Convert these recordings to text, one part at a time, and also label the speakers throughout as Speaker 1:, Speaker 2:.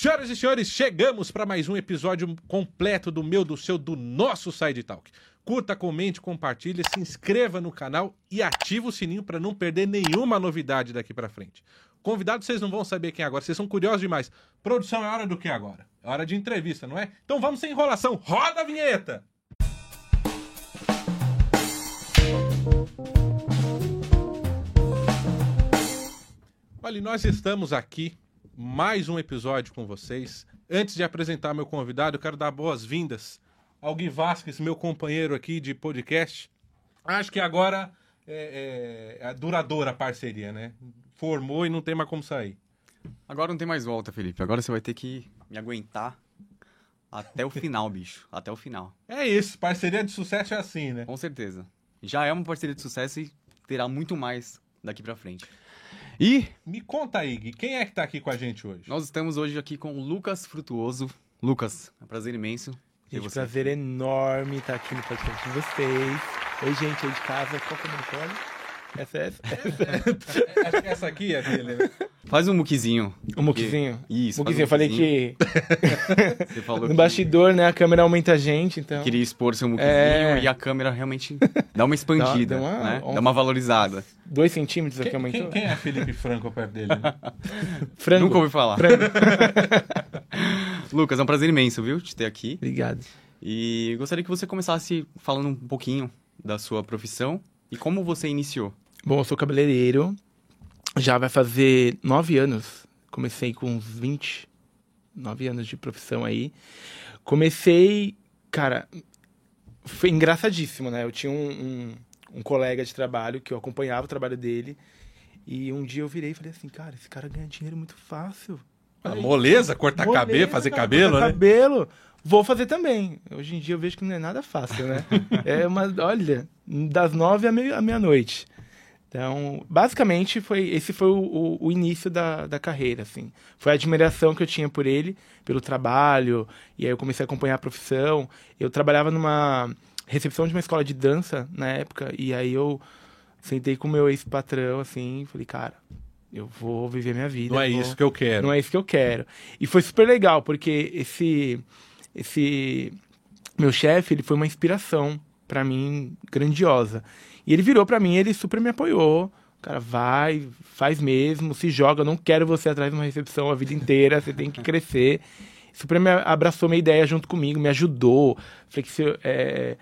Speaker 1: Senhoras e senhores, chegamos para mais um episódio completo do meu, do seu, do nosso Side Talk. Curta, comente, compartilhe, se inscreva no canal e ative o sininho para não perder nenhuma novidade daqui para frente. Convidados, vocês não vão saber quem é agora, vocês são curiosos demais. Produção, é hora do que agora? É hora de entrevista, não é? Então vamos sem enrolação, roda a vinheta! Olha, nós estamos aqui, mais um episódio com vocês. Antes de apresentar meu convidado, eu quero dar boas-vindas ao Gui Vasquez, meu companheiro aqui de podcast. Acho que agora é, é, é duradoura a parceria, né? Formou e não tem mais como sair.
Speaker 2: Agora não tem mais volta, Felipe. Agora você vai ter que me aguentar até o final, bicho. Até o final.
Speaker 1: É isso, parceria de sucesso é assim, né?
Speaker 2: Com certeza. Já é uma parceria de sucesso e terá muito mais daqui pra frente. E
Speaker 1: Me conta aí, Gui, quem é que tá aqui com a gente hoje?
Speaker 2: nós estamos hoje aqui com o Lucas Frutuoso. Lucas, é um prazer imenso. ter
Speaker 3: Gente,
Speaker 2: você
Speaker 3: prazer enorme estar aqui no podcast de vocês. Oi, gente aí de casa. Qual que é o meu colo? Essa é essa?
Speaker 1: Acho que essa aqui é dele, né?
Speaker 2: Faz um muquizinho.
Speaker 3: O muquizinho.
Speaker 2: Isso.
Speaker 3: Muquizinho, eu
Speaker 2: um
Speaker 3: falei que
Speaker 2: Você falou
Speaker 3: no
Speaker 2: que
Speaker 3: bastidor, né, a câmera aumenta a gente, então...
Speaker 2: queria expor seu muquizinho
Speaker 3: É.
Speaker 2: e a câmera realmente dá uma expandida,
Speaker 3: Dá- dá uma-
Speaker 2: né?
Speaker 3: um-
Speaker 2: Dá uma valorizada.
Speaker 3: Dois centímetros aqui
Speaker 1: Quem,
Speaker 3: aumentou.
Speaker 1: quem, quem é Felipe Franco perto dele?
Speaker 3: Frango.
Speaker 2: Nunca ouvi falar. Lucas, é um prazer imenso, viu, te ter aqui.
Speaker 3: Obrigado.
Speaker 2: E gostaria que você começasse falando um pouquinho da sua profissão e como você iniciou.
Speaker 3: Bom, eu sou cabeleireiro. Já vai fazer nove anos. Comecei com uns 20, nove anos de profissão aí. Comecei, cara, foi engraçadíssimo, né? Eu tinha um, um, um colega de trabalho que eu acompanhava o trabalho dele. E um dia eu virei e falei assim, cara, esse cara ganha dinheiro muito fácil. Olha aí.
Speaker 1: moleza, cortar
Speaker 3: Moleza,
Speaker 1: cabelo, fazer
Speaker 3: cara,
Speaker 1: cabelo,
Speaker 3: cortar
Speaker 1: né?
Speaker 3: cabelo. Vou fazer também. Hoje em dia eu vejo que não é nada fácil, né? é uma, olha, das nove à meia- à meia-noite. Então, basicamente, foi, esse foi o, o- o início da, da carreira, assim. Foi a admiração que eu tinha por ele, pelo trabalho, e aí eu comecei a acompanhar a profissão. Eu trabalhava numa recepção de uma escola de dança na época, e aí eu sentei com o meu ex-patrão, assim, e falei, cara, eu vou viver minha vida.
Speaker 1: Não é
Speaker 3: vou-
Speaker 1: isso que eu quero.
Speaker 3: não é isso que eu quero. E foi super legal, porque esse esse meu chefe, ele foi uma inspiração pra mim grandiosa. E ele virou pra mim, ele super me apoiou. Cara, vai, faz mesmo, se joga, não quero você atrás de uma recepção a vida inteira, você tem que crescer. Super me abraçou minha ideia junto comigo, me ajudou, flexi- é,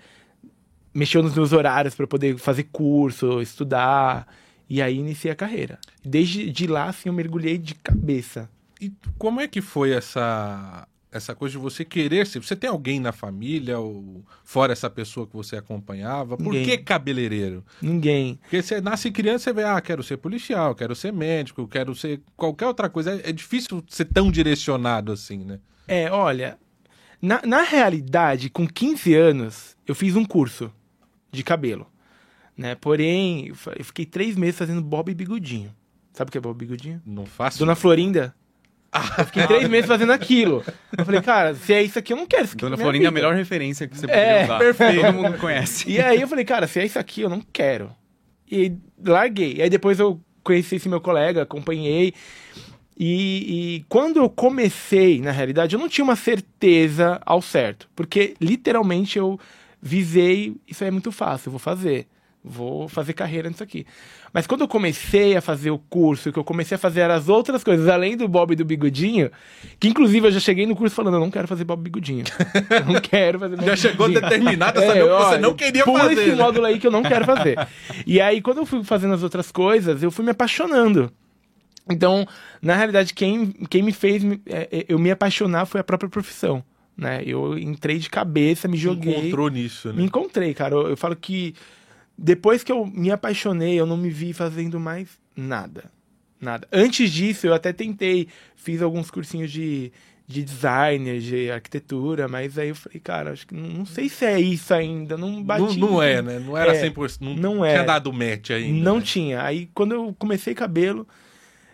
Speaker 3: mexeu nos meus horários para poder fazer curso, estudar. E aí iniciei a carreira. Desde de lá, assim, eu mergulhei de cabeça.
Speaker 1: E como é que foi essa essa coisa de você querer ser? Você tem alguém na família ou fora essa pessoa que você acompanhava? Por
Speaker 3: Ninguém.
Speaker 1: que cabeleireiro?
Speaker 3: Ninguém.
Speaker 1: Porque você nasce criança, você vê, ah, quero ser policial, quero ser médico, quero ser qualquer outra coisa. É, é difícil ser tão direcionado assim, né?
Speaker 3: É, olha, na, na realidade, com 15 anos, eu fiz um curso de cabelo. Né? Porém, eu fiquei três meses fazendo bob e bigodinho. Sabe o que é bob e bigodinho?
Speaker 1: Não faço.
Speaker 3: Dona Florinda. Eu fiquei três meses fazendo aquilo. Eu falei, cara, se é isso aqui, eu não quero isso aqui.
Speaker 2: Dona Florinda é a melhor referência que você podia
Speaker 3: É,
Speaker 2: usar.
Speaker 3: perfeito.
Speaker 2: Todo mundo conhece.
Speaker 3: E aí eu falei, cara, se é isso aqui, eu não quero. E larguei. E aí depois eu conheci esse meu colega, acompanhei. E, e quando eu comecei, na realidade, eu não tinha uma certeza ao certo. Porque literalmente eu visei, isso aí é muito fácil, eu vou fazer. Vou fazer carreira nisso aqui. Mas quando eu comecei a fazer o curso, que eu comecei a fazer as outras coisas, além do Bob e do Bigodinho, que inclusive eu já cheguei no curso falando, eu não quero fazer Bob e Bigodinho. Eu não quero fazer Bob
Speaker 1: Já chegou
Speaker 3: Bigodinho.
Speaker 1: determinado a saber o que você
Speaker 3: olha,
Speaker 1: não queria
Speaker 3: pula
Speaker 1: fazer.
Speaker 3: esse
Speaker 1: né?
Speaker 3: módulo aí que eu não quero fazer. e aí, quando eu fui fazendo as outras coisas, eu fui me apaixonando. Então, na realidade, quem, quem me fez me- é, é, eu me apaixonar foi a própria profissão. Né? Eu entrei de cabeça, me joguei.
Speaker 1: Encontrou nisso,
Speaker 3: Me
Speaker 1: né?
Speaker 3: encontrei, cara. Eu, eu falo que depois que eu me apaixonei, eu não me vi fazendo mais nada. Nada. Antes disso, eu até tentei, fiz alguns cursinhos de, de designer, de arquitetura, mas aí eu falei, cara, acho que não, não sei se é isso ainda. Não
Speaker 1: Não,
Speaker 3: bati.
Speaker 1: não é, né? Não era
Speaker 3: É,
Speaker 1: 100%. Não,
Speaker 3: não
Speaker 1: tinha
Speaker 3: é.
Speaker 1: dado match ainda.
Speaker 3: Não
Speaker 1: né?
Speaker 3: tinha. Aí quando eu comecei cabelo,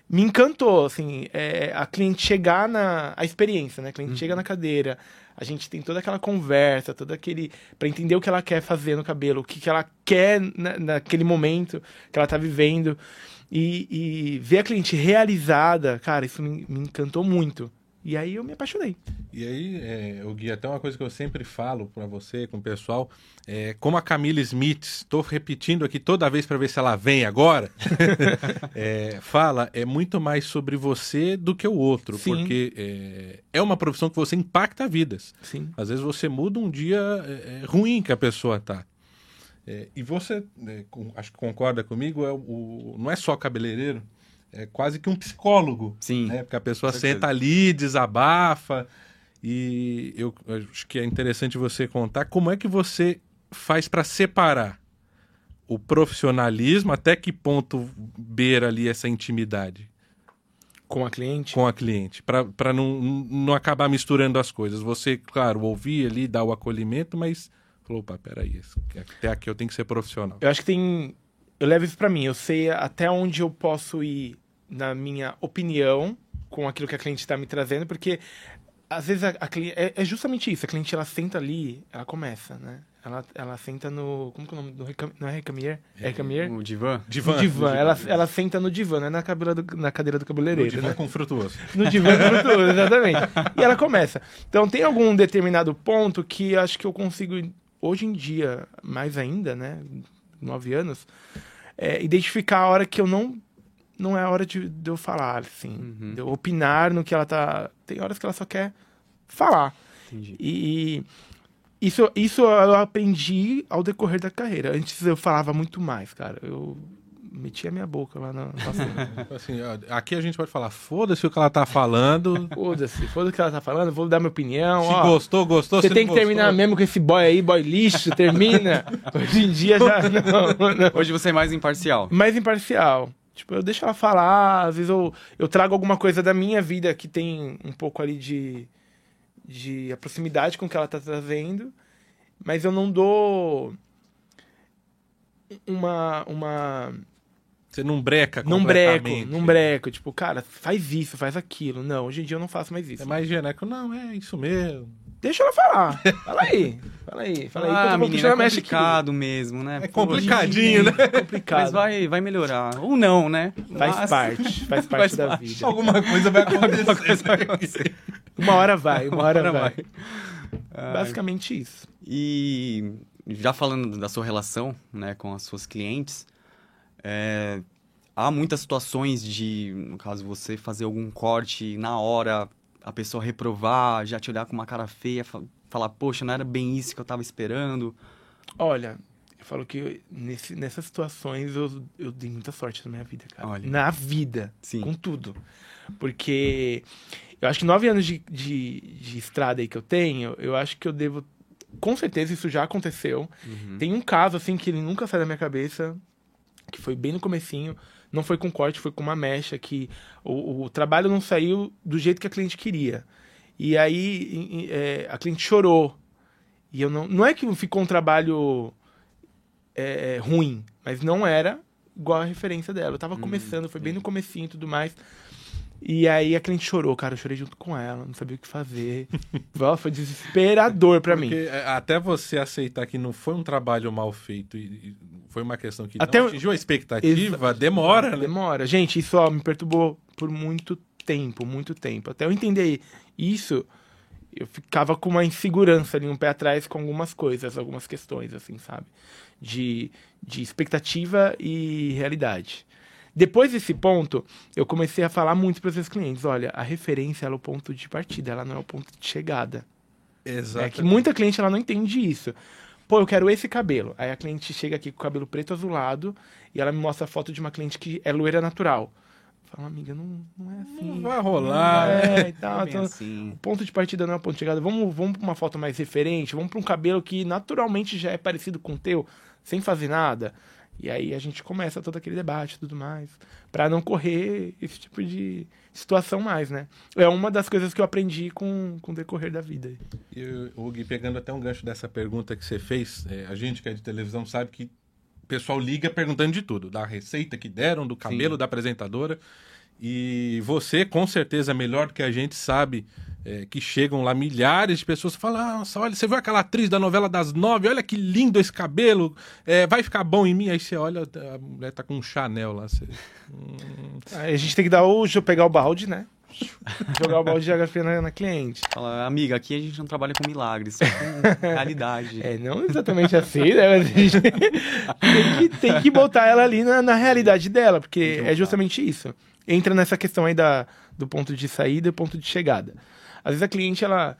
Speaker 3: me encantou, assim, é, a cliente chegar na. A experiência, né? A cliente chega na cadeira, a gente tem toda aquela conversa, todo aquele. para entender o que ela quer fazer no cabelo, o que, que ela quer na, naquele momento que ela tá vivendo. E, e ver a cliente realizada, cara, isso me, me encantou muito. E aí eu me apaixonei.
Speaker 1: E aí, é, o Gui, até uma coisa que eu sempre falo para você, com o pessoal, é, como a Camila Smith, estou repetindo aqui toda vez para ver se ela vem agora, é, fala, é muito mais sobre você do que o outro,
Speaker 3: Sim.
Speaker 1: porque é, é uma profissão que você impacta vidas.
Speaker 3: Sim.
Speaker 1: Às vezes você muda um dia é, é, ruim que a pessoa tá. É, e você, é, com- acho que concorda comigo, é o- não é só cabeleireiro, é quase que um psicólogo
Speaker 2: Sim.
Speaker 1: né? Porque a pessoa senta ali, desabafa. E eu acho que é interessante você contar como é que você faz para separar o profissionalismo, até que ponto beira ali essa intimidade
Speaker 3: Com a cliente.
Speaker 1: com a cliente, para não, não acabar misturando as coisas. Você, claro, ouvir ali, dar o acolhimento, mas falou, opa, peraí, até aqui eu tenho que ser profissional.
Speaker 3: Eu acho que tem. Eu levo isso pra mim. Eu sei até onde eu posso ir na minha opinião com aquilo que a cliente está me trazendo, porque às vezes a, a cliente. É, é justamente isso. A cliente ela senta ali, ela começa, né? Ela, ela senta no. Como que é o nome? No recam, não é recamier? É recamier?
Speaker 2: O divã?
Speaker 1: Divã.
Speaker 3: no divã. Ela, ela senta no divã, não é na, cabela do- na cadeira do
Speaker 1: No
Speaker 3: cabeleireiro.
Speaker 1: divã
Speaker 3: né?
Speaker 1: com frutuoso.
Speaker 3: No divã do frutuoso, exatamente. E ela começa. Então tem algum determinado ponto que acho que eu consigo, hoje em dia, mais ainda, né? Nove anos, é, identificar a hora que eu não. Não é a hora de, de eu falar, assim.
Speaker 2: Uhum.
Speaker 3: De eu opinar no que ela tá. Tem horas que ela só quer falar.
Speaker 2: Entendi.
Speaker 3: E, e isso, isso eu aprendi ao decorrer da carreira. Antes eu falava muito mais, cara. Eu metia a minha boca lá na.
Speaker 1: Assim, aqui a gente pode falar, foda-se o que ela tá falando.
Speaker 3: Foda-se, foda-se o que ela tá falando, vou dar minha opinião.
Speaker 1: Se
Speaker 3: ó.
Speaker 1: gostou, gostou.
Speaker 3: Você
Speaker 1: se
Speaker 3: tem
Speaker 1: não
Speaker 3: que terminar
Speaker 1: gostou,
Speaker 3: mesmo com esse boy aí, boy lixo, termina. Hoje em dia já não, não.
Speaker 2: Hoje você é mais imparcial.
Speaker 3: Mais imparcial. Tipo, eu deixo ela falar, às vezes eu, eu trago alguma coisa da minha vida que tem um pouco ali de, de a proximidade com o que ela tá trazendo, mas eu não dou uma uma
Speaker 1: Você não breca
Speaker 3: não breco, não breco, tipo, cara, faz isso, faz aquilo. Não, hoje em dia eu não faço mais isso.
Speaker 1: É mais genérico. Não, é isso mesmo.
Speaker 3: Deixa ela falar. Fala aí. Fala aí. Fala aí.
Speaker 2: Ah, menina, é complicado mesmo, né?
Speaker 1: É complicadinho, né?
Speaker 3: complicado.
Speaker 2: Mas vai, vai melhorar. Ou não, né?
Speaker 3: Faz
Speaker 2: Mas-
Speaker 3: parte, faz parte
Speaker 2: Faz
Speaker 3: da
Speaker 2: parte.
Speaker 3: vida.
Speaker 1: Alguma coisa vai acontecer.
Speaker 2: coisa vai acontecer.
Speaker 3: Uma hora vai, uma hora,
Speaker 2: Uma hora
Speaker 3: vai.
Speaker 2: Ai.
Speaker 3: Basicamente isso.
Speaker 2: E já falando da sua relação né, com as suas clientes, é, há muitas situações de, no caso, você fazer algum corte na hora, a pessoa reprovar, já te olhar com uma cara feia, fa- falar, poxa, não era bem isso que eu tava esperando.
Speaker 3: Olha, eu falo que nesse, nessas situações eu, eu dei muita sorte na minha vida, cara.
Speaker 2: Olha.
Speaker 3: Na vida.
Speaker 2: Sim.
Speaker 3: Com tudo. Porque eu acho que nove anos de, de, de estrada aí que eu tenho, eu acho que eu devo. Com certeza isso já aconteceu.
Speaker 2: Uhum.
Speaker 3: Tem um caso, assim, que ele nunca sai da minha cabeça, que foi bem no comecinho. Não foi com corte, foi com uma mecha, que o, o trabalho não saiu do jeito que a cliente queria. E aí é, a cliente chorou. E eu não. Não é que ficou um trabalho é, ruim, mas não era igual a referência dela. Eu tava começando, foi bem no comecinho e tudo mais. E aí a cliente chorou, cara. Eu chorei junto com ela, não sabia o que fazer. Foi desesperador pra mim.
Speaker 1: É, até você aceitar que não foi um trabalho mal feito e, foi uma questão que
Speaker 3: Até
Speaker 1: não atingiu a expectativa, demora, né?
Speaker 3: Demora. Gente, isso ó, me perturbou por muito tempo, muito tempo. Até eu entender isso, eu ficava com uma insegurança ali, um pé atrás com algumas coisas, algumas questões, assim, sabe? De, de expectativa e realidade. Depois desse ponto, eu comecei a falar muito para os meus clientes: olha, a referência é o ponto de partida, ela não é o ponto de chegada.
Speaker 1: Exato.
Speaker 3: É que muita cliente ela não entende isso. Pô, eu quero esse cabelo. Aí a cliente chega aqui com o cabelo preto azulado e ela me mostra a foto de uma cliente que é loira natural. Fala, amiga, não, não é assim.
Speaker 1: Não vai rolar,
Speaker 3: Não
Speaker 1: né?
Speaker 3: é, e tal,
Speaker 2: É
Speaker 3: então,
Speaker 2: assim.
Speaker 3: o ponto de partida não é o ponto de chegada. Vamos, vamos pra uma foto mais referente, vamos pra um cabelo que naturalmente já é parecido com o teu, sem fazer nada. E aí a gente começa todo aquele debate e tudo mais. Pra não correr esse tipo de situação mais, né? É uma das coisas que eu aprendi com, com o decorrer da vida.
Speaker 1: E o Gui, pegando até um gancho dessa pergunta que você fez, é, a gente que é de televisão sabe que o pessoal liga perguntando de tudo, da receita que deram, do cabelo
Speaker 2: Sim.
Speaker 1: da apresentadora. E você, com certeza, melhor do que a gente sabe é, que chegam lá milhares de pessoas falam: "Ah, Nossa, olha, você viu aquela atriz da novela das nove? Olha que lindo esse cabelo, é, vai ficar bom em mim. Aí você olha, a mulher tá com um Chanel lá. Você, hum,
Speaker 3: Aí a gente tem que dar o. pegar o balde, né? jogar o balde de água fria na, na cliente.
Speaker 2: Fala, amiga, aqui a gente não trabalha com milagres, só com realidade.
Speaker 3: É, não exatamente assim, né? Mas a gente tem, que, tem que botar ela ali na, na realidade dela, porque é justamente isso. Entra nessa questão aí da, do ponto de saída e ponto de chegada. Às vezes a cliente, ela.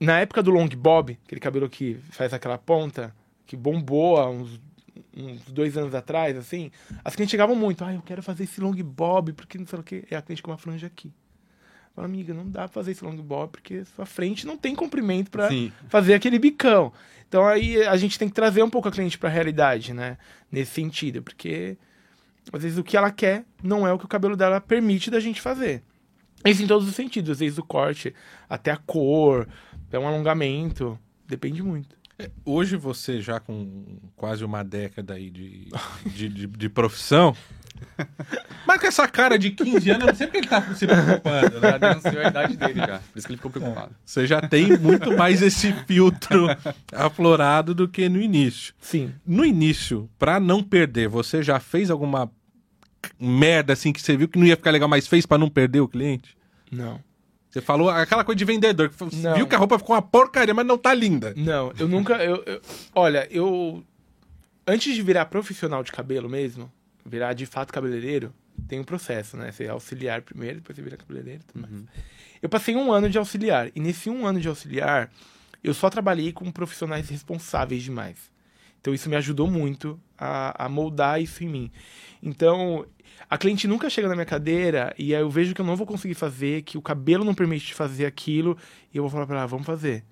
Speaker 3: Na época do long bob, aquele cabelo que faz aquela ponta, que bombou há uns, uns dois anos atrás, assim, as clientes chegavam muito, ah, eu quero fazer esse long bob, porque não sei o que. É a cliente com uma franja aqui. Fala, amiga, não dá pra fazer esse long bob, porque sua frente não tem comprimento para fazer aquele bicão. Então aí a gente tem que trazer um pouco a cliente pra realidade, né? Nesse sentido, porque às vezes o que ela quer não é o que o cabelo dela permite da gente fazer. Isso em todos os sentidos, vezes o corte, até a cor, até um alongamento, depende muito.
Speaker 1: Hoje você já com quase uma década aí de, de, de, de profissão, mas com essa cara de 15 anos, eu não sei porque ele tá se preocupando, né?
Speaker 2: Já denunciou a idade dele já. Por isso que ele ficou preocupado.
Speaker 1: Você já tem muito mais esse filtro aflorado do que no início.
Speaker 3: Sim.
Speaker 1: No início, pra não perder, você já fez alguma merda assim que você viu que não ia ficar legal, mas fez pra não perder o cliente?
Speaker 3: Não.
Speaker 1: Você falou aquela coisa de vendedor, que
Speaker 3: Não.
Speaker 1: viu que a roupa ficou uma porcaria, mas não tá linda.
Speaker 3: Não, eu nunca. Eu, eu- olha, eu. Antes de virar profissional de cabelo mesmo, virar de fato cabeleireiro, tem um processo, né? Você é auxiliar primeiro, depois você vira cabeleireiro e tudo mais. Eu passei um ano de auxiliar, e nesse um ano de auxiliar, eu só trabalhei com profissionais responsáveis demais. Então isso me ajudou muito a, a moldar isso em mim. Então, a cliente nunca chega na minha cadeira e aí eu vejo que eu não vou conseguir fazer, que o cabelo não permite fazer aquilo, e eu vou falar pra ela, vamos fazer.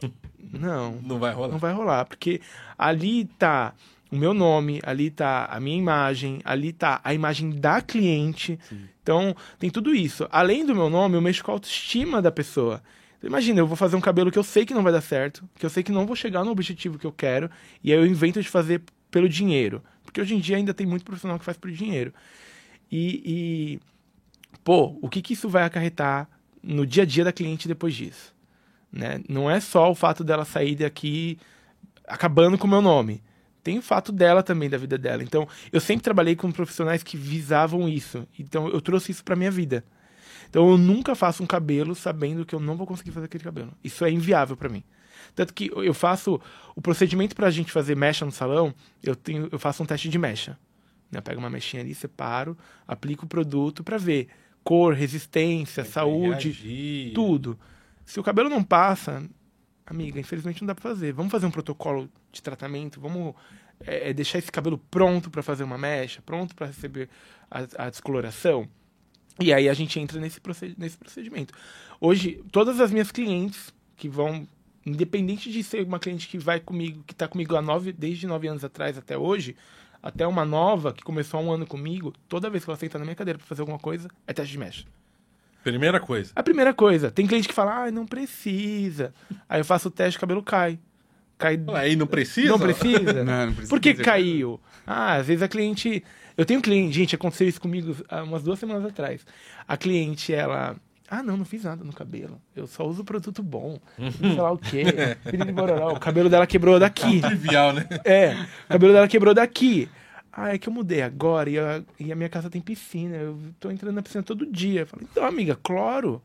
Speaker 3: Não,
Speaker 1: Não vai rolar.
Speaker 3: não vai rolar, porque ali tá o meu nome, ali tá a minha imagem, ali tá a imagem da cliente. Então, tem tudo isso. Além do meu nome, eu mexo com a autoestima da pessoa. Imagina, eu vou fazer um cabelo que eu sei que não vai dar certo, que eu sei que não vou chegar no objetivo que eu quero, e aí eu invento de fazer pelo dinheiro. Porque hoje em dia ainda tem muito profissional que faz por dinheiro. E, e pô, o que, que isso vai acarretar no dia a dia da cliente depois disso? Né? Não é só o fato dela sair daqui acabando com o meu nome. Tem o fato dela também, da vida dela. Então, eu sempre trabalhei com profissionais que visavam isso. Então, eu trouxe isso pra minha vida. Então, eu nunca faço um cabelo sabendo que eu não vou conseguir fazer aquele cabelo. Isso é inviável pra mim. Tanto que eu faço o procedimento pra gente fazer mecha no salão, eu, tenho, eu faço um teste de mecha. Eu pego uma mechinha ali, separo, aplico o produto pra ver cor, resistência, saúde,
Speaker 1: Reagir.
Speaker 3: tudo. Se o cabelo não passa, amiga, infelizmente não dá pra fazer. Vamos fazer um protocolo de tratamento, vamos é, é, deixar esse cabelo pronto pra fazer uma mecha, pronto pra receber a, a descoloração. E aí a gente entra nesse, proced- nesse procedimento. Hoje, todas as minhas clientes que vão, independente de ser uma cliente que vai comigo, que tá comigo há nove, desde nove anos atrás até hoje, até uma nova que começou há um ano comigo, toda vez que ela senta na minha cadeira pra fazer alguma coisa, é teste de mecha.
Speaker 1: Primeira coisa.
Speaker 3: A primeira coisa, tem cliente que fala, ah, não precisa. Aí eu faço o teste, o cabelo cai. Cai.
Speaker 1: Aí não precisa?
Speaker 3: Não precisa?
Speaker 2: Não, não precisa
Speaker 3: Por que
Speaker 2: dizer.
Speaker 3: caiu? Ah, às vezes a cliente. Eu tenho cliente, gente, aconteceu isso comigo há umas duas semanas atrás. A cliente, ela. Ah, não, não fiz nada no cabelo. Eu só uso produto bom. Sei lá o quê. Piriri bororó. O cabelo dela quebrou daqui.
Speaker 1: Trivial, né?
Speaker 3: É, o cabelo dela quebrou daqui. Ah, é que eu mudei agora e a, e a minha casa tem piscina. Eu tô entrando na piscina todo dia. Eu falei, então, amiga, cloro.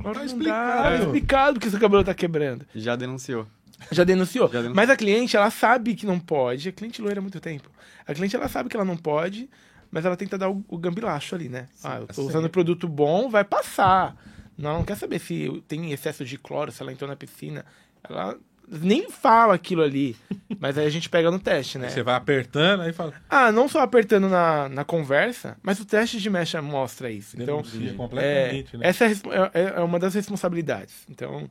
Speaker 3: Cloro
Speaker 1: Tá
Speaker 3: não
Speaker 1: explicado.
Speaker 3: dá. Tá explicado que seu cabelo tá quebrando.
Speaker 2: Já denunciou.
Speaker 3: Já denunciou.
Speaker 2: Já denunciou.
Speaker 3: Mas a cliente, ela sabe que não pode. A cliente loira há muito tempo. A cliente, ela sabe que ela não pode, mas ela tenta dar o, o gambilacho ali, né? ah, eu tô
Speaker 1: sim.
Speaker 3: usando produto bom, vai passar. Não, ela não quer saber se tem excesso de cloro, se ela entrou na piscina. Ela nem fala aquilo ali. mas aí a gente pega no teste, né?
Speaker 1: Você vai apertando, aí fala.
Speaker 3: Ah, não só apertando na, na conversa, mas o teste de mecha mostra isso. Então,
Speaker 1: Denuncia
Speaker 3: é,
Speaker 1: completamente, né?
Speaker 3: essa é, é- é uma das responsabilidades. Então,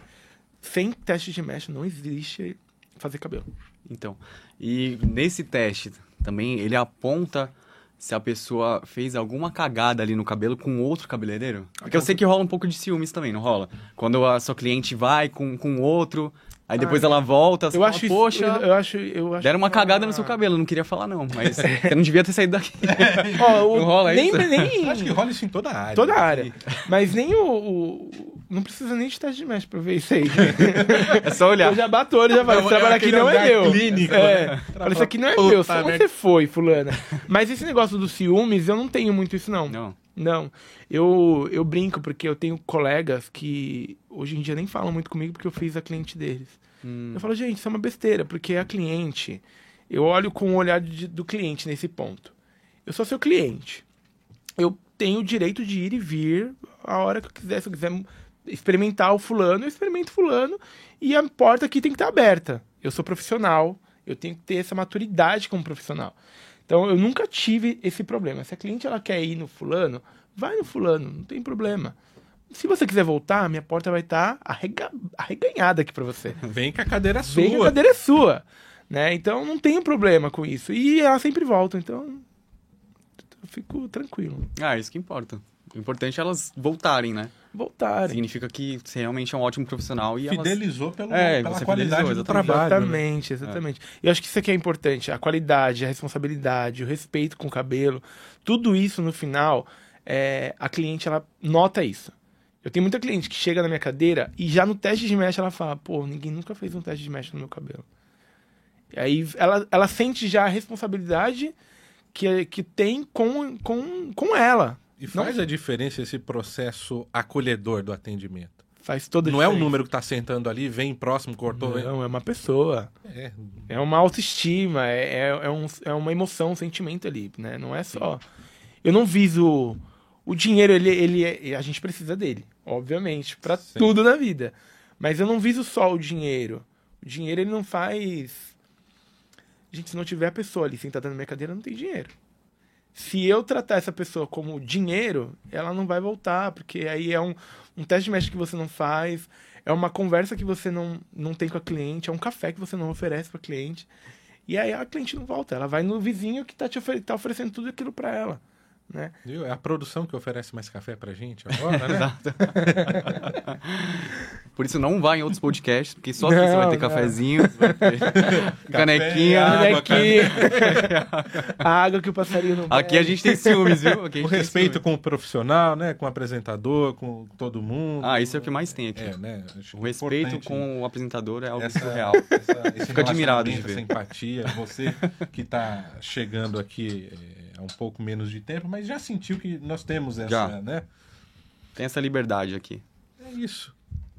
Speaker 3: sem teste de mecha não existe fazer cabelo.
Speaker 2: Então, e nesse teste também ele aponta se a pessoa fez alguma cagada ali no cabelo com outro cabeleireiro? Porque eu sei que rola um pouco de ciúmes também, não rola? Quando a sua cliente vai com, com outro, aí depois ela volta, você
Speaker 3: Eu
Speaker 2: fala,
Speaker 3: acho
Speaker 2: poxa,
Speaker 3: eu, eu acho, eu acho
Speaker 2: deram uma
Speaker 3: é
Speaker 2: cagada no seu cabelo, eu não queria falar não, mas você não devia ter saído daqui.
Speaker 3: Ó, o-
Speaker 2: Não rola
Speaker 3: nem,
Speaker 2: isso?
Speaker 3: nem
Speaker 1: Acho que rola isso em toda a área.
Speaker 3: toda a área. Mas nem o, o- Não precisa nem de teste de mecha pra ver isso aí.
Speaker 2: É só olhar.
Speaker 3: Eu já bato olho, já falo,
Speaker 1: É,
Speaker 3: esse trabalho
Speaker 1: é
Speaker 3: aqui
Speaker 1: aquele
Speaker 3: não é meu.
Speaker 1: clínico,
Speaker 3: é.
Speaker 1: né?
Speaker 3: Fala, isso aqui não é meu. Só você foi, fulana? Mas esse negócio dos ciúmes, eu não tenho muito isso, não.
Speaker 2: Não.
Speaker 3: Não, eu, eu brinco porque eu tenho colegas que hoje em dia nem falam muito comigo porque eu fiz a cliente deles.
Speaker 2: Hum,
Speaker 3: Eu falo, gente, isso é uma besteira, porque a cliente, eu olho com o olhar de- do cliente nesse ponto. Eu sou seu cliente. Eu tenho o direito de ir e vir a hora que eu quiser. Se eu quiser experimentar o fulano, eu experimento fulano. E a porta aqui tem que estar aberta. Eu sou profissional, eu tenho que ter essa maturidade como profissional. Então, eu nunca tive esse problema. Se a cliente ela quer ir no fulano, vai no fulano, não tem problema. Se você quiser voltar, minha porta vai estar arrega- arreganhada aqui para você.
Speaker 1: Vem que a cadeira é sua.
Speaker 3: Vem que a cadeira é sua. Né? Então não tem problema com isso. E ela sempre volta, então eu fico tranquilo.
Speaker 2: Ah, isso que importa. O importante é elas voltarem, né?
Speaker 3: Voltarem.
Speaker 2: Significa que você realmente é um ótimo profissional e elas...
Speaker 1: Fidelizou pelo,
Speaker 2: É,
Speaker 1: pela
Speaker 2: você
Speaker 1: qualidade
Speaker 2: fidelizou,
Speaker 1: do
Speaker 2: exatamente.
Speaker 1: trabalho. né?
Speaker 3: Exatamente, exatamente. E eu acho que isso aqui é importante. A qualidade, a responsabilidade, o respeito com o cabelo, tudo isso no final, é, a cliente ela nota isso. Eu tenho muita cliente que chega na minha cadeira e já no teste de mecha ela fala, pô, ninguém nunca fez um teste de mecha no meu cabelo. E aí ela, ela sente já a responsabilidade que, que tem com, com, com ela.
Speaker 1: E faz a diferença esse processo acolhedor do atendimento.
Speaker 3: Faz toda a
Speaker 1: Não é o número que tá sentando ali, vem próximo, cortou.
Speaker 3: Não, é uma pessoa.
Speaker 1: É,
Speaker 3: É uma autoestima, é, é, é um, é uma emoção, um sentimento ali, né? Não é só. Eu não viso. O dinheiro, ele, ele é- a gente precisa dele, obviamente,
Speaker 1: Sim.
Speaker 3: tudo na vida. Mas eu não viso só o dinheiro. O dinheiro, ele não faz. Gente, se não tiver a pessoa ali sentada na minha cadeira, não tem dinheiro. Se eu tratar essa pessoa como dinheiro, ela não vai voltar, porque aí é um, um teste de mestre que você não faz, é uma conversa que você não, não tem com a cliente, é um café que você não oferece para cliente. E aí a cliente não volta, ela vai no vizinho que tá, te ofer tá oferecendo tudo aquilo para ela. Né?
Speaker 1: É a produção que oferece mais café pra gente agora, né?
Speaker 2: Exato. Por isso não vá em outros podcasts, porque só aqui você vai ter
Speaker 3: não.
Speaker 2: cafezinho, vai ter canequinha.
Speaker 1: água,
Speaker 3: aqui a água que o passarinho não
Speaker 2: Aqui a gente tem ciúmes, viu? Aqui
Speaker 1: O respeito
Speaker 2: ciúmes.
Speaker 1: com o profissional, né? Com o apresentador, com todo mundo.
Speaker 2: Ah, isso é o que mais tem aqui.
Speaker 1: É, né? Acho
Speaker 2: O
Speaker 1: é
Speaker 2: respeito com o apresentador é algo
Speaker 1: essa-
Speaker 2: surreal.
Speaker 1: essa-
Speaker 2: Fico admirado de ver.
Speaker 1: Essa empatia. Você que tá chegando aqui é, há um pouco menos de tempo, mas já sentiu que nós temos essa,
Speaker 2: Já.
Speaker 1: né?
Speaker 2: Tem essa liberdade aqui.
Speaker 1: É isso.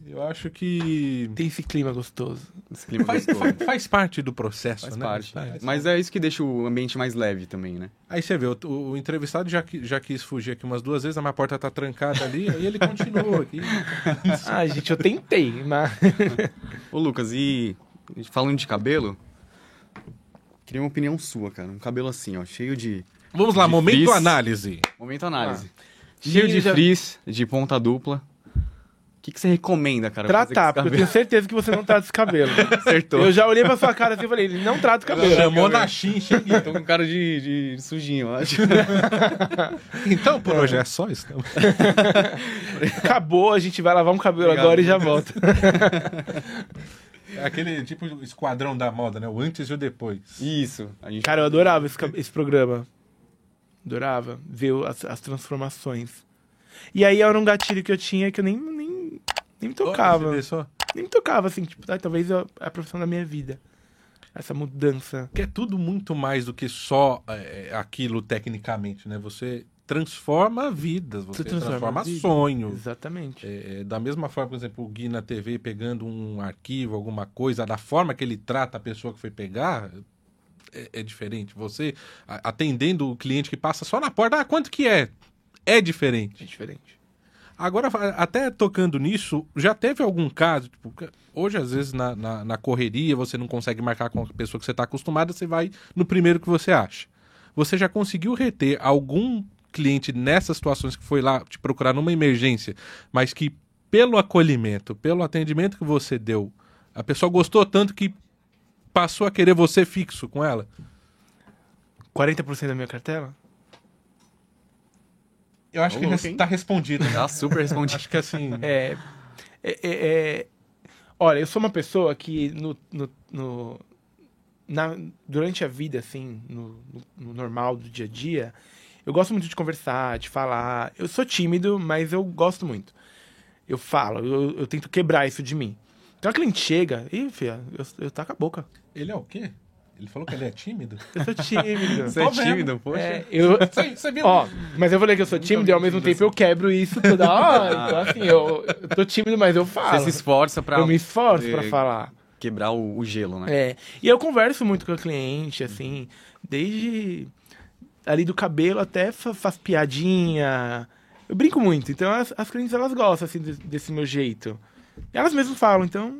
Speaker 1: Eu acho que
Speaker 3: Tem esse clima gostoso.
Speaker 2: Esse clima
Speaker 1: faz,
Speaker 2: gostoso.
Speaker 1: faz, faz parte do processo,
Speaker 2: Faz
Speaker 1: né?
Speaker 2: parte.
Speaker 1: Faz-
Speaker 2: Mas é isso que deixa o ambiente mais leve também, né?
Speaker 1: Aí você vê, o, o entrevistado já, já quis fugir aqui umas duas vezes, a minha porta tá trancada ali, aí ele continuou aqui.
Speaker 3: Ah, gente, eu tentei, mas.
Speaker 2: Ô, Lucas, e falando de cabelo, queria uma opinião sua, cara. Um cabelo assim, ó, cheio de.
Speaker 1: Vamos lá,
Speaker 2: De
Speaker 1: momento
Speaker 2: frizz.
Speaker 1: análise.
Speaker 2: Momento análise.
Speaker 3: Ah.
Speaker 2: Cheio de frizz, de ponta dupla. O que, que você recomenda, cara?
Speaker 3: Tratar, porque eu tenho certeza que você não trata esse cabelo.
Speaker 2: Acertou.
Speaker 3: Eu já olhei pra sua cara assim e falei, ele não trata o cabelo.
Speaker 1: Chamou na chincha.
Speaker 2: Tô com cara de, de sujinho, eu acho.
Speaker 1: Então, por hoje é só isso. Então.
Speaker 3: Acabou, a gente vai lavar um cabelo
Speaker 2: Obrigado.
Speaker 3: agora e já volta.
Speaker 1: É aquele tipo esquadrão da moda, né? O antes e o depois.
Speaker 2: Isso. A gente...
Speaker 3: Cara, eu adorava esse, esse programa. Adorava ver as, as transformações. E aí era um gatilho que eu tinha que eu nem, nem, nem me tocava. Nem me tocava, assim, tipo, ah, talvez eu, é a profissão da minha vida. Essa mudança.
Speaker 1: Que é tudo muito mais do que só é, aquilo tecnicamente, né? Você transforma vidas, você,
Speaker 3: Você transforma
Speaker 1: transforma,
Speaker 3: vidas.
Speaker 1: sonhos.
Speaker 3: Exatamente.
Speaker 1: É, é, da mesma forma, por exemplo, o Gui na TV pegando um arquivo, alguma coisa, da forma que ele trata a pessoa que foi pegar, é, é diferente. Você atendendo o cliente que passa só na porta, ah, quanto que é? É diferente.
Speaker 3: É diferente.
Speaker 1: Agora, até tocando nisso, já teve algum caso, tipo, hoje às vezes na, na, na correria você não consegue marcar com a pessoa que você está acostumada, você vai no primeiro que você acha. Você já conseguiu reter algum cliente nessas situações que foi lá te procurar numa emergência, mas que pelo acolhimento, pelo atendimento que você deu, a pessoa gostou tanto que passou a querer você fixo com ela?
Speaker 3: 40% da minha cartela?
Speaker 1: Eu acho que está respondido. né?
Speaker 2: Tá super respondido.
Speaker 1: acho que assim.
Speaker 3: É, é, é, é- olha, eu sou uma pessoa que no, no, no- na- durante a vida, assim, no, no- no normal do dia a dia, eu gosto muito de conversar, de falar. Eu sou tímido, mas eu gosto muito. Eu falo, eu, eu tento quebrar isso de mim. Então a cliente chega, e filha, eu, eu taco a boca.
Speaker 1: Ele é o quê? Ele falou que ele é tímido?
Speaker 3: Eu sou tímido.
Speaker 2: Você é tímido, poxa.
Speaker 3: É, eu,
Speaker 1: Você, você viu?
Speaker 3: ó, mas eu falei que eu sou tímido e ao mesmo tempo eu quebro isso toda hora. Então, assim, eu, eu tô tímido, mas eu falo.
Speaker 2: Você se esforça pra
Speaker 3: Eu me esforço pra falar.
Speaker 2: quebrar o, o gelo, né?
Speaker 3: É. E eu converso muito com a cliente, assim, desde ali do cabelo até fa- faz piadinha. Eu brinco muito, então as, as clientes elas gostam assim de- desse meu jeito. E elas mesmas falam, então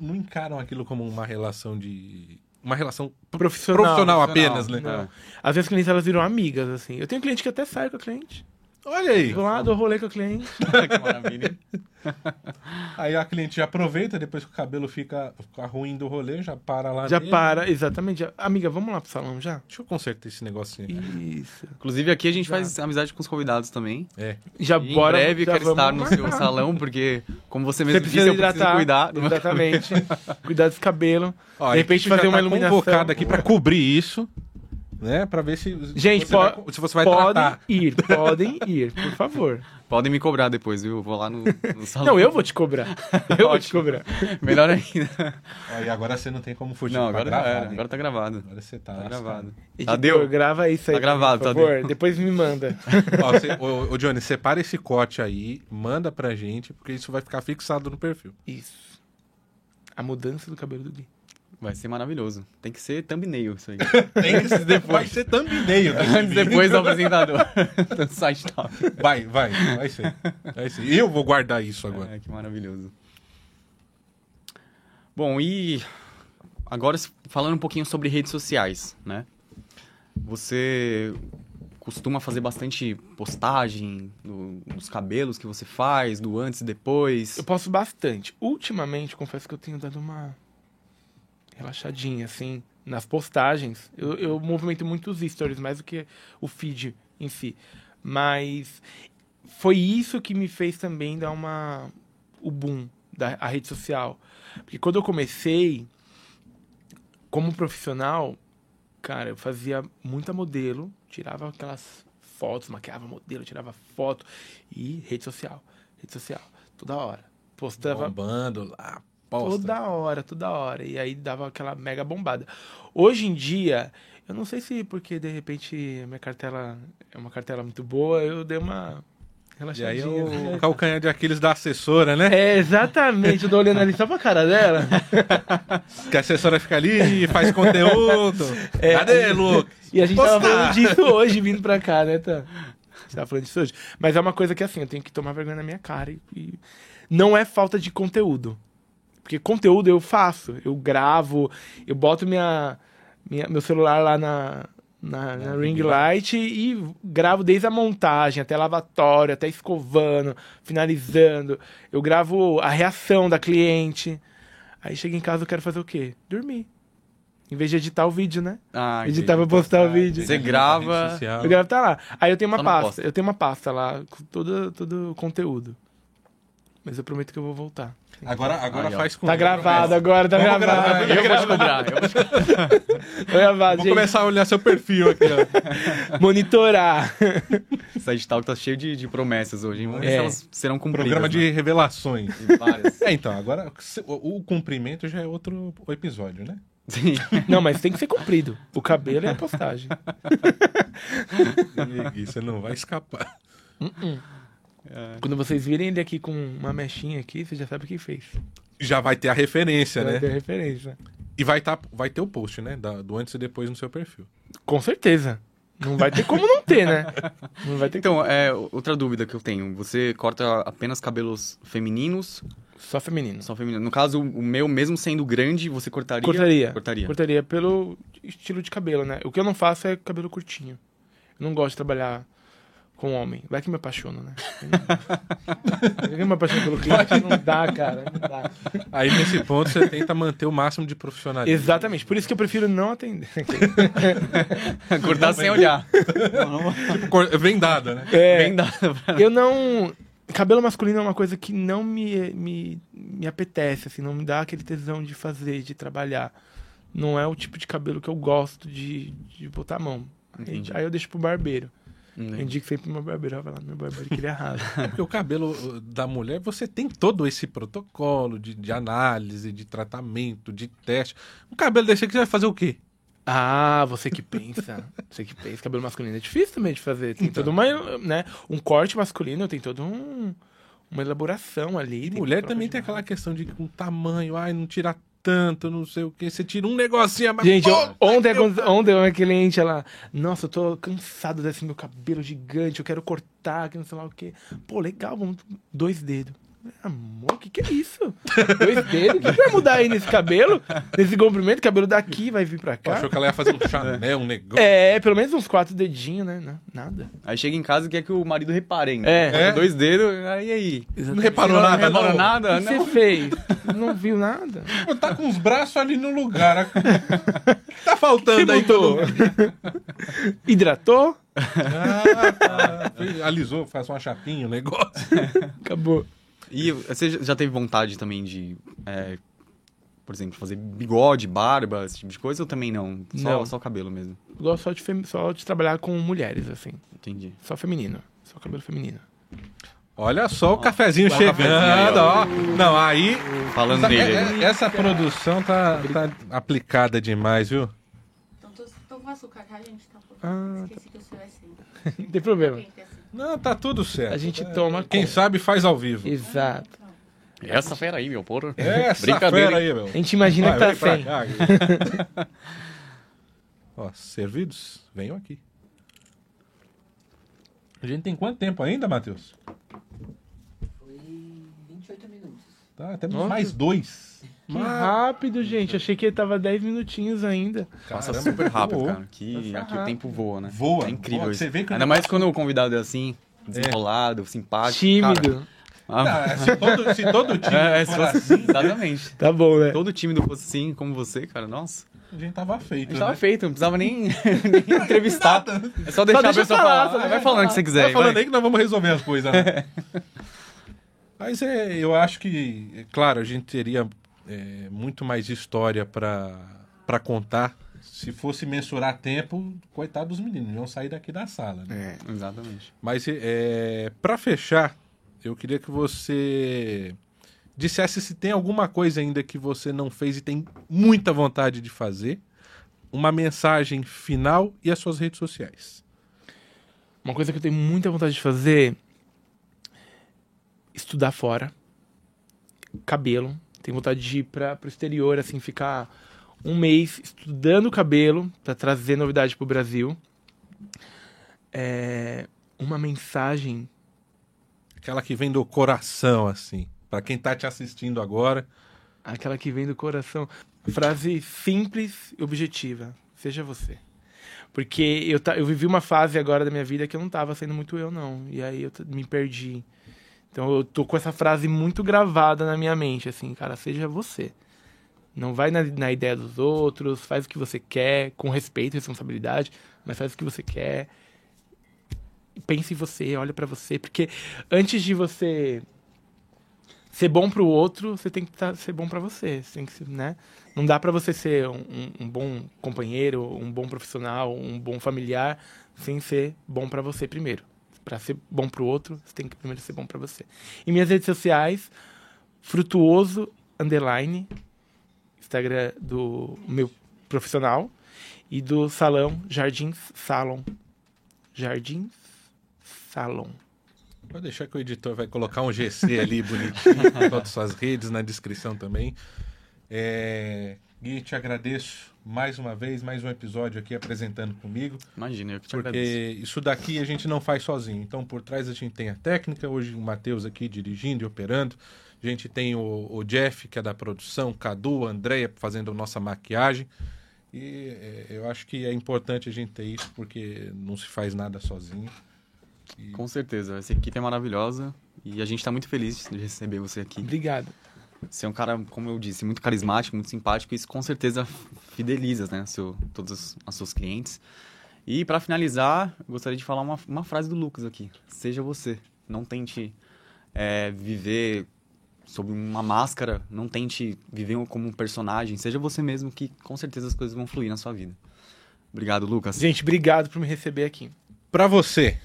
Speaker 1: Não- encaram aquilo como uma relação de. Uma relação
Speaker 3: profissional.
Speaker 1: profissional
Speaker 2: profissional.
Speaker 1: apenas, né?
Speaker 3: Não. Às vezes as clientes elas viram amigas assim. Eu tenho cliente que até sai com a cliente.
Speaker 1: Olha aí.
Speaker 3: Vou lá, dou rolê com a cliente.
Speaker 2: que maravilha.
Speaker 1: Aí a cliente já aproveita, depois que o cabelo fica, fica ruim do rolê, já para lá.
Speaker 3: Já
Speaker 1: nele.
Speaker 3: para, exatamente. Amiga, vamos lá pro salão já?
Speaker 1: Deixa eu consertar esse negocinho. aqui.
Speaker 3: Isso.
Speaker 2: Inclusive aqui a gente
Speaker 3: Já.
Speaker 2: faz amizade com os convidados também.
Speaker 1: É.
Speaker 3: Já
Speaker 2: E
Speaker 3: bora.
Speaker 2: em breve
Speaker 3: já
Speaker 2: quero estar no seu salão, porque, como você
Speaker 3: Você
Speaker 2: mesmo disse,
Speaker 3: precisa
Speaker 2: eu preciso cuidar do meu
Speaker 3: Exatamente. Cuidar desse cabelo.
Speaker 1: Ó,
Speaker 3: De repente fazer uma
Speaker 1: tá
Speaker 3: iluminação.
Speaker 1: aqui pra cobrir isso, né? Pra ver se
Speaker 3: Gente,
Speaker 1: você vai, se você vai
Speaker 3: podem
Speaker 1: tratar.
Speaker 3: ir, podem ir, por favor.
Speaker 2: Podem me cobrar depois, viu? Eu vou lá no, no salão.
Speaker 3: Não, eu vou te cobrar. Eu vou te cobrar.
Speaker 2: Melhor ainda.
Speaker 1: Aí agora você não tem como fugir.
Speaker 2: Não,
Speaker 1: tá
Speaker 2: agora
Speaker 1: gravado,
Speaker 2: era. Agora tá gravado.
Speaker 1: Agora você tá,
Speaker 2: Tá
Speaker 1: lascado.
Speaker 2: gravado.
Speaker 3: Editor,
Speaker 2: Tadeu,
Speaker 3: grava isso aí.
Speaker 2: Tá gravado,
Speaker 3: por favor.
Speaker 2: Tadeu.
Speaker 3: Depois me manda.
Speaker 1: Ó, você, ô, ô, Johnny, separa esse corte aí, manda pra gente, porque isso vai ficar fixado no perfil.
Speaker 3: Isso. A mudança do cabelo do Gui.
Speaker 2: Vai ser maravilhoso. Tem que ser thumbnail isso aí.
Speaker 1: Tem que ser depois. Vai ser thumbnail. desse
Speaker 2: Antes depois do apresentador. do site top.
Speaker 1: Vai, vai, vai ser. Vai ser. Eu vou guardar isso agora.
Speaker 2: É, que maravilhoso. Bom, e agora falando um pouquinho sobre redes sociais, né? Você costuma fazer bastante postagem do- dos cabelos que você faz, do antes e depois.
Speaker 3: Eu posso bastante. Ultimamente, confesso que eu tenho dado uma relaxadinha, assim, nas postagens. Eu, eu movimento muito os stories, mais do que o feed em si. Mas foi isso que me fez também dar uma... o boom da a rede social. Porque quando eu comecei, como profissional, cara, eu fazia muita modelo, tirava aquelas fotos, maquiava modelo, tirava foto e rede social, rede social, toda hora. Postava
Speaker 1: Bombando lá,
Speaker 3: toda hora, toda hora. E aí dava aquela mega bombada. Hoje em dia, eu não sei se porque de repente minha cartela é uma cartela muito boa, eu dei uma
Speaker 1: E aí
Speaker 3: relaxadinha.
Speaker 1: é o calcanhar de Aquiles da assessora, né?
Speaker 3: É, exatamente. Eu tô olhando ali só pra cara dela.
Speaker 1: Que a assessora fica ali e faz conteúdo.
Speaker 3: É.
Speaker 1: Cadê, Lucas?
Speaker 3: E a gente tava
Speaker 1: Postar.
Speaker 3: falando disso hoje, vindo pra cá, né, tá? Gente tava falando disso hoje. Mas é uma coisa que, assim, eu tenho que tomar vergonha na minha cara. E, e não é falta de conteúdo. Porque conteúdo eu faço. Eu gravo, eu boto minha, minha- meu celular lá na, na, na ring light e gravo desde a montagem até lavatório, até escovando, finalizando. Eu gravo a reação da cliente. Aí chega em casa eu quero fazer o quê? Dormir. Em vez de editar o vídeo, né?
Speaker 2: Ah,
Speaker 3: Editar pra
Speaker 2: entendi.
Speaker 3: postar o vídeo.
Speaker 2: Você grava-.
Speaker 3: Eu gravo tá lá. Aí eu tenho uma
Speaker 2: Só
Speaker 3: pasta. Eu tenho uma pasta lá com todo, todo o conteúdo. Mas eu prometo que eu vou voltar.
Speaker 1: Agora, agora
Speaker 2: Aí,
Speaker 1: faz com
Speaker 3: Tá gravado agora, tá
Speaker 1: Vamos
Speaker 3: gravado.
Speaker 1: gravar.
Speaker 2: Eu vou te cobrar. Eu vou te...
Speaker 3: Tá
Speaker 1: Vou começar a olhar seu perfil aqui, ó.
Speaker 3: Monitorar.
Speaker 2: O site tal tá cheio de, de promessas hoje. hein? Vamos ver
Speaker 3: É.
Speaker 2: se elas serão cumpridas.
Speaker 1: Programa de revelações.
Speaker 2: né? Várias.
Speaker 1: É, então, agora o, o cumprimento já é outro episódio, né?
Speaker 2: Sim.
Speaker 3: Não, mas tem que ser comprido. O cabelo é a postagem.
Speaker 1: Você não vai escapar.
Speaker 3: Quando vocês virem ele aqui com uma mechinha aqui, você já sabe quem fez.
Speaker 1: Já vai ter a referência,
Speaker 3: Vai
Speaker 1: né?
Speaker 3: ter referência.
Speaker 1: E vai, tá, vai ter o post, né? Da- do antes e depois no seu perfil.
Speaker 3: Com certeza. Não vai ter como não ter, né? Não vai ter
Speaker 2: Então, é, outra dúvida que eu tenho. Você corta apenas cabelos femininos?
Speaker 3: Só feminino.
Speaker 2: Só femininos. No caso, o meu, mesmo sendo grande, você cortaria?
Speaker 3: Cortaria.
Speaker 2: Cortaria.
Speaker 3: Cortaria pelo estilo de cabelo, né? O que eu não faço é cabelo curtinho. Eu não gosto de trabalhar com homem. Vai que me apaixona, né? Vai que me apaixona pelo cliente. Não dá, cara. Não dá.
Speaker 1: Aí nesse ponto você tenta manter o máximo de profissionalismo.
Speaker 3: Exatamente. Por isso que eu prefiro não atender.
Speaker 2: Cortar sem olhar.
Speaker 1: Tipo, vendada, né?
Speaker 3: É,
Speaker 2: pra...
Speaker 3: eu não... Cabelo masculino é uma coisa que não me, me, me apetece, assim. Não me dá aquele tesão de fazer, de trabalhar. Não é o tipo de cabelo que eu gosto de, de botar a mão. Aí eu deixo pro barbeiro. Eu indico sempre meu barbeiro, vai lá meu barbeiro que ele arrasa.
Speaker 1: É porque o cabelo da mulher, você tem todo esse protocolo de, de análise, de tratamento, de teste. Um cabelo desse aqui, você vai fazer o quê?
Speaker 3: Ah, você que pensa. Você que pensa. Cabelo masculino é difícil também de fazer. Tem
Speaker 1: Então.
Speaker 3: todo uma, né? Um corte masculino tem todo um, uma elaboração ali.
Speaker 1: Mulher também tem aquela questão de um tamanho, ai, não tira tanto, não sei o quê. Você tira um negocinho a mais.
Speaker 3: Gente, ontem,
Speaker 1: que
Speaker 3: ontem, uma cliente, ela... Nossa, eu tô cansado desse meu cabelo gigante, eu quero cortar, que não sei lá o quê. Pô, legal, vamos... Dois dedos. Amor, o que que é isso? Dois dedos? O que, que vai mudar aí nesse cabelo? Nesse comprimento? O cabelo daqui vai vir pra cá?
Speaker 1: achou que ela ia fazer um Chanel, um negócio.
Speaker 3: É, pelo menos uns quatro dedinhos, né? Não, Nada.
Speaker 2: Aí chega em casa e quer que o marido repare ainda.
Speaker 3: É.
Speaker 1: É?
Speaker 2: Dois dedos, aí aí.
Speaker 1: Não reparou
Speaker 2: Não
Speaker 1: nada,
Speaker 2: reparou
Speaker 1: não?
Speaker 2: nada?
Speaker 3: O que
Speaker 2: Não.
Speaker 3: você fez? Não viu nada?
Speaker 1: Pô, Tá com os braços ali no lugar. tá faltando
Speaker 3: Você
Speaker 1: aí todo
Speaker 3: Hidratou?
Speaker 1: Ah, tá. Alisou, faz uma chapinha, um negócio.
Speaker 3: Acabou.
Speaker 2: E você já teve vontade também de, é, por exemplo, fazer bigode, barba, esse tipo de coisa ou também não? Só,
Speaker 3: Não.
Speaker 2: só cabelo mesmo.
Speaker 3: Gosto só de, só de trabalhar com mulheres, assim.
Speaker 2: Entendi.
Speaker 3: Só feminino. Só cabelo feminino.
Speaker 1: Olha só o cafezinho chegando,
Speaker 2: cafezinho aí,
Speaker 1: ó. Não, aí.
Speaker 2: Falando
Speaker 1: essa,
Speaker 2: dele.
Speaker 1: é- é- essa produção tá, tá aplicada demais, viu?
Speaker 4: Então, tô, tô com açúcar, tá, gente? Tá um
Speaker 3: Ah,
Speaker 4: Esqueci que o seu é assim.
Speaker 3: Não tem problema.
Speaker 1: Não, tá tudo certo.
Speaker 3: A gente
Speaker 1: É,
Speaker 3: toma
Speaker 1: Quem
Speaker 3: conta.
Speaker 1: sabe faz ao vivo.
Speaker 3: Exato.
Speaker 2: Essa fera aí, meu porra.
Speaker 1: Essa
Speaker 2: Brincadeira,
Speaker 1: fera aí, meu.
Speaker 3: A gente imagina
Speaker 1: Vai,
Speaker 3: que tá sem.
Speaker 1: cá. Ó, servidos? Venham aqui. A gente tem quanto tempo ainda, Matheus?
Speaker 5: Foi 28 minutos.
Speaker 1: Tá, temos
Speaker 3: Nossa.
Speaker 1: mais dois.
Speaker 3: Que rápido, gente. Achei que tava 10 minutinhos ainda.
Speaker 2: Passa
Speaker 1: Caramba,
Speaker 2: super rápido,
Speaker 1: voou.
Speaker 2: cara. Que aqui o
Speaker 3: rápido.
Speaker 2: tempo voa, né?
Speaker 1: Voa,
Speaker 2: É incrível
Speaker 1: voa.
Speaker 2: isso.
Speaker 1: Você vê que
Speaker 2: Ainda mais quando o convidado é assim, desenrolado, simpático.
Speaker 3: Tímido.
Speaker 2: Cara,
Speaker 1: Não, é, se, todo, se todo time
Speaker 2: é, fosse,
Speaker 1: assim,
Speaker 2: exatamente.
Speaker 3: Tá bom, né?
Speaker 2: Todo tímido fosse assim, como você, cara, nossa.
Speaker 1: a gente tava feito.
Speaker 2: A gente tava
Speaker 1: né?
Speaker 2: feito, não precisava nem, nem entrevistar. É só deixar
Speaker 3: deixa
Speaker 2: a pessoa
Speaker 3: falar,
Speaker 2: falar.
Speaker 3: só
Speaker 2: Ah,
Speaker 3: deixa
Speaker 2: vai falando o que você quiser.
Speaker 1: Vai falando
Speaker 2: vai.
Speaker 1: aí que nós vamos resolver as coisas. Né? Mas é, eu acho que, é claro, a gente teria é, muito mais história pra pra contar. Se fosse mensurar tempo, coitado dos meninos, iam sair daqui da sala. Né?
Speaker 2: É, exatamente.
Speaker 1: Mas é, para fechar, eu queria que você dissesse se tem alguma coisa ainda que você não fez e tem muita vontade de fazer. Uma mensagem final e as suas redes sociais.
Speaker 3: Uma coisa que eu tenho muita vontade de fazer estudar fora. Cabelo. Tenho vontade de ir para pro exterior, assim, ficar um mês estudando cabelo para trazer novidade pro Brasil. É, uma mensagem.
Speaker 1: Aquela que vem do coração, assim. Pra quem tá te assistindo agora.
Speaker 3: Aquela que vem do coração. Frase simples e objetiva. Seja você. Porque eu, eu vivi uma fase agora da minha vida que eu não tava sendo muito eu, não. E aí eu me perdi. Então eu tô com essa frase muito gravada na minha mente, assim, cara, seja você. Não vai na, na ideia dos outros, faz o que você quer, com respeito e responsabilidade, mas faz o que você quer. Pense em você, olha pra você, porque antes de você ser bom pro outro, você tem que tá, ser bom pra você. Você tem que, né? Não dá pra você ser um, um- um bom companheiro, um bom profissional, um bom familiar, sem ser bom pra você primeiro. Pra ser bom pro outro, você tem que primeiro ser bom pra você. Em minhas redes sociais, frutuoso underline, Instagram do meu profissional e do salão Jardins Salon. Jardins Salon.
Speaker 1: Pode deixar que o editor vai colocar um GC ali bonitinho, todas as suas redes na descrição também. É... Gui, te agradeço mais uma vez, mais um episódio aqui apresentando comigo,
Speaker 2: Imagina, eu que te
Speaker 1: porque
Speaker 2: agradeço.
Speaker 1: isso daqui a gente não faz sozinho. Então, por trás a gente tem a técnica, hoje o Matheus aqui dirigindo e operando. A gente tem o, o Jeff, que é da produção, Cadu, a Andréia fazendo a nossa maquiagem. E é, eu acho que é importante a gente ter isso, porque não se faz nada sozinho. E-
Speaker 2: Com certeza, essa equipe é maravilhosa e a gente tá muito feliz de receber você aqui.
Speaker 3: Obrigado.
Speaker 2: Você é um cara, como eu disse, muito carismático, muito simpático isso com certeza fideliza, né, seu, todos os seus clientes. E para finalizar, gostaria de falar uma, uma frase do Lucas aqui. Seja você. Não tente é, viver sob uma máscara, não tente viver como um personagem. Seja você mesmo que com certeza as coisas vão fluir na sua vida. Obrigado, Lucas.
Speaker 3: Gente, obrigado por me receber aqui.
Speaker 1: Para você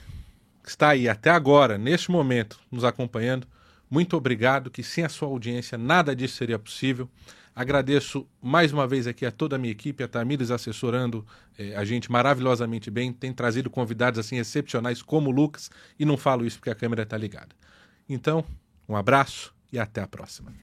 Speaker 1: que está aí até agora, neste momento, nos acompanhando, muito obrigado, que sem a sua audiência nada disso seria possível. Agradeço mais uma vez aqui a toda a minha equipe, a Tamires assessorando eh, a gente maravilhosamente bem, tem trazido convidados assim excepcionais como o Lucas, e não falo isso porque a câmera está ligada. Então, um abraço e até a próxima.